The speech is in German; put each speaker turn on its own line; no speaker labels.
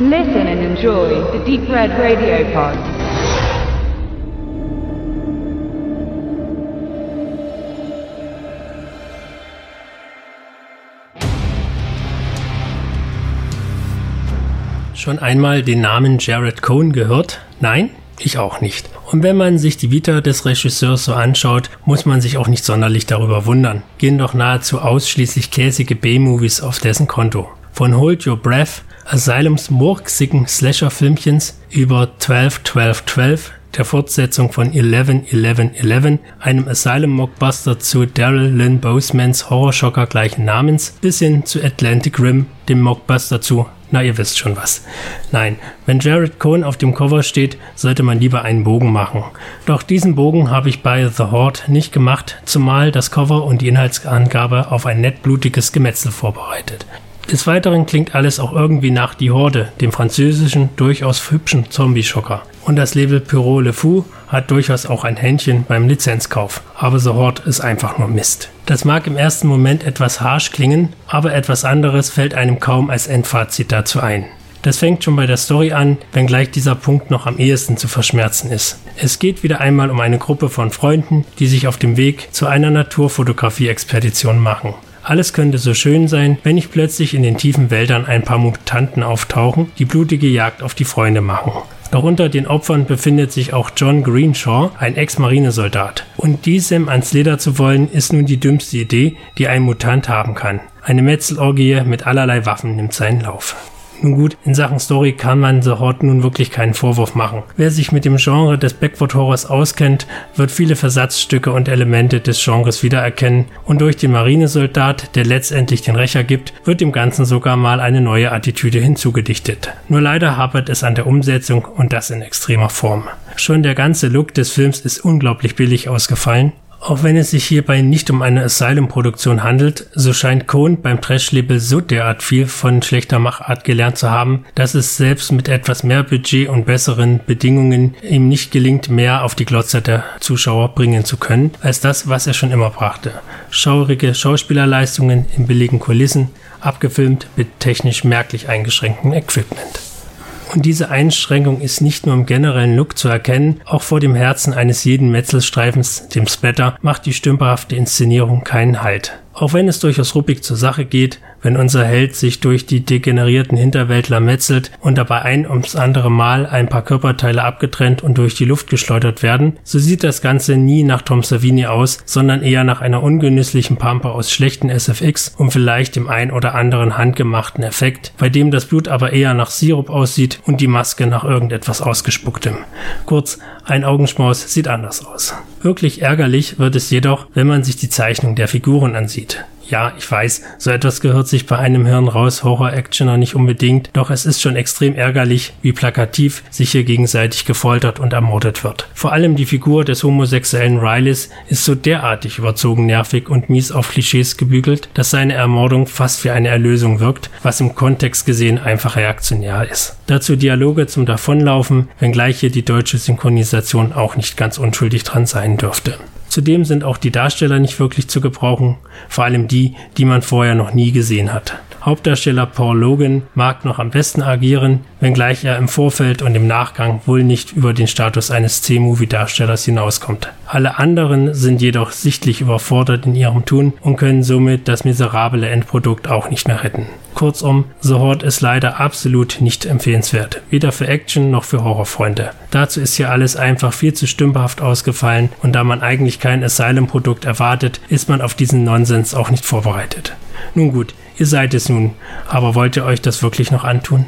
Listen and enjoy the Deep Red Radio Pod.
Schon einmal den Namen Jared Cohn gehört? Nein? Ich auch nicht. Und wenn man sich die Vita des Regisseurs so anschaut, muss man sich auch nicht sonderlich darüber wundern. Gehen doch nahezu ausschließlich käsige B-Movies auf dessen Konto. Von Hold Your Breath, Asylums murksigen Slasher-Filmchens über 12 12 12 der Fortsetzung von 11 11 11, einem Asylum-Mockbuster zu Daryl Lynn Bosemans Horrorschocker gleichen Namens, bis hin zu Atlantic Rim, dem Mockbuster zu na, ihr wisst schon was. Nein, wenn Jared Cohn auf dem Cover steht, sollte man lieber einen Bogen machen. Doch diesen Bogen habe ich bei The Horde nicht gemacht, zumal das Cover und die Inhaltsangabe auf ein nett blutiges Gemetzel vorbereitet. Des Weiteren klingt alles auch irgendwie nach Die Horde, dem französischen, durchaus hübschen Zombie-Schocker. Und das Label Pyro Le Fou hat durchaus auch ein Händchen beim Lizenzkauf. Aber The Horde ist einfach nur Mist. Das mag im ersten Moment etwas harsh klingen, aber etwas anderes fällt einem kaum als Endfazit dazu ein. Das fängt schon bei der Story an, wenngleich dieser Punkt noch am ehesten zu verschmerzen ist. Es geht wieder einmal um eine Gruppe von Freunden, die sich auf dem Weg zu einer Naturfotografie-Expedition machen. Alles könnte so schön sein, wenn nicht plötzlich in den tiefen Wäldern ein paar Mutanten auftauchen, die blutige Jagd auf die Freunde machen. Doch unter den Opfern befindet sich auch John Greenshaw, ein Ex-Marinesoldat. Und diesem ans Leder zu wollen, ist nun die dümmste Idee, die ein Mutant haben kann. Eine Metzelorgie mit allerlei Waffen nimmt seinen Lauf. Nun gut, in Sachen Story kann man The Horde nun wirklich keinen Vorwurf machen. Wer sich mit dem Genre des Backward Horrors auskennt, wird viele Versatzstücke und Elemente des Genres wiedererkennen und durch den Marinesoldat, der letztendlich den Rächer gibt, wird dem Ganzen sogar mal eine neue Attitüde hinzugedichtet. Nur leider hapert es an der Umsetzung und das in extremer Form. Schon der ganze Look des Films ist unglaublich billig ausgefallen auch wenn es sich hierbei nicht um eine Asylum-Produktion handelt, so scheint Cohn beim Trash-Label so derart viel von schlechter Machart gelernt zu haben, dass es selbst mit etwas mehr Budget und besseren Bedingungen ihm nicht gelingt, mehr auf die Glotzer der Zuschauer bringen zu können, als das, was er schon immer brachte. Schaurige Schauspielerleistungen in billigen Kulissen, abgefilmt mit technisch merklich eingeschränktem Equipment. Und diese Einschränkung ist nicht nur im generellen Look zu erkennen, auch vor dem Herzen eines jeden Metzelstreifens, dem Splatter, macht die stümperhafte Inszenierung keinen Halt. Auch wenn es durchaus ruppig zur Sache geht, wenn unser Held sich durch die degenerierten Hinterwäldler metzelt und dabei ein ums andere Mal ein paar Körperteile abgetrennt und durch die Luft geschleudert werden, so sieht das Ganze nie nach Tom Savini aus, sondern eher nach einer ungenüsslichen Pampe aus schlechten SFX und vielleicht dem ein oder anderen handgemachten Effekt, bei dem das Blut aber eher nach Sirup aussieht und die Maske nach irgendetwas ausgespucktem. Kurz, ein Augenschmaus sieht anders aus. Wirklich ärgerlich wird es jedoch, wenn man sich die Zeichnung der Figuren ansieht. Ja, ich weiß, so etwas gehört sich bei einem Hirn raus Horror-Actioner nicht unbedingt, doch es ist schon extrem ärgerlich, wie plakativ sich hier gegenseitig gefoltert und ermordet wird. Vor allem die Figur des homosexuellen Rileys ist so derartig überzogen nervig und mies auf Klischees gebügelt, dass seine Ermordung fast wie eine Erlösung wirkt, was im Kontext gesehen einfach reaktionär ist. Dazu Dialoge zum Davonlaufen, wenngleich hier die deutsche Synchronisation auch nicht ganz unschuldig dran sein dürfte. Zudem sind auch die Darsteller nicht wirklich zu gebrauchen, vor allem die, die man vorher noch nie gesehen hat. Hauptdarsteller Paul Logan mag noch am besten agieren, wenngleich er im Vorfeld und im Nachgang wohl nicht über den Status eines C-Movie-Darstellers hinauskommt. Alle anderen sind jedoch sichtlich überfordert in ihrem Tun und können somit das miserable Endprodukt auch nicht mehr retten. Kurzum, The Horde ist leider absolut nicht empfehlenswert, weder für Action noch für Horrorfreunde. Dazu ist hier alles einfach viel zu stümperhaft ausgefallen und da man eigentlich kein Asylum-Produkt erwartet, ist man auf diesen Nonsens auch nicht vorbereitet. Nun gut, Ihr seid es nun, aber wollt ihr euch das wirklich noch antun?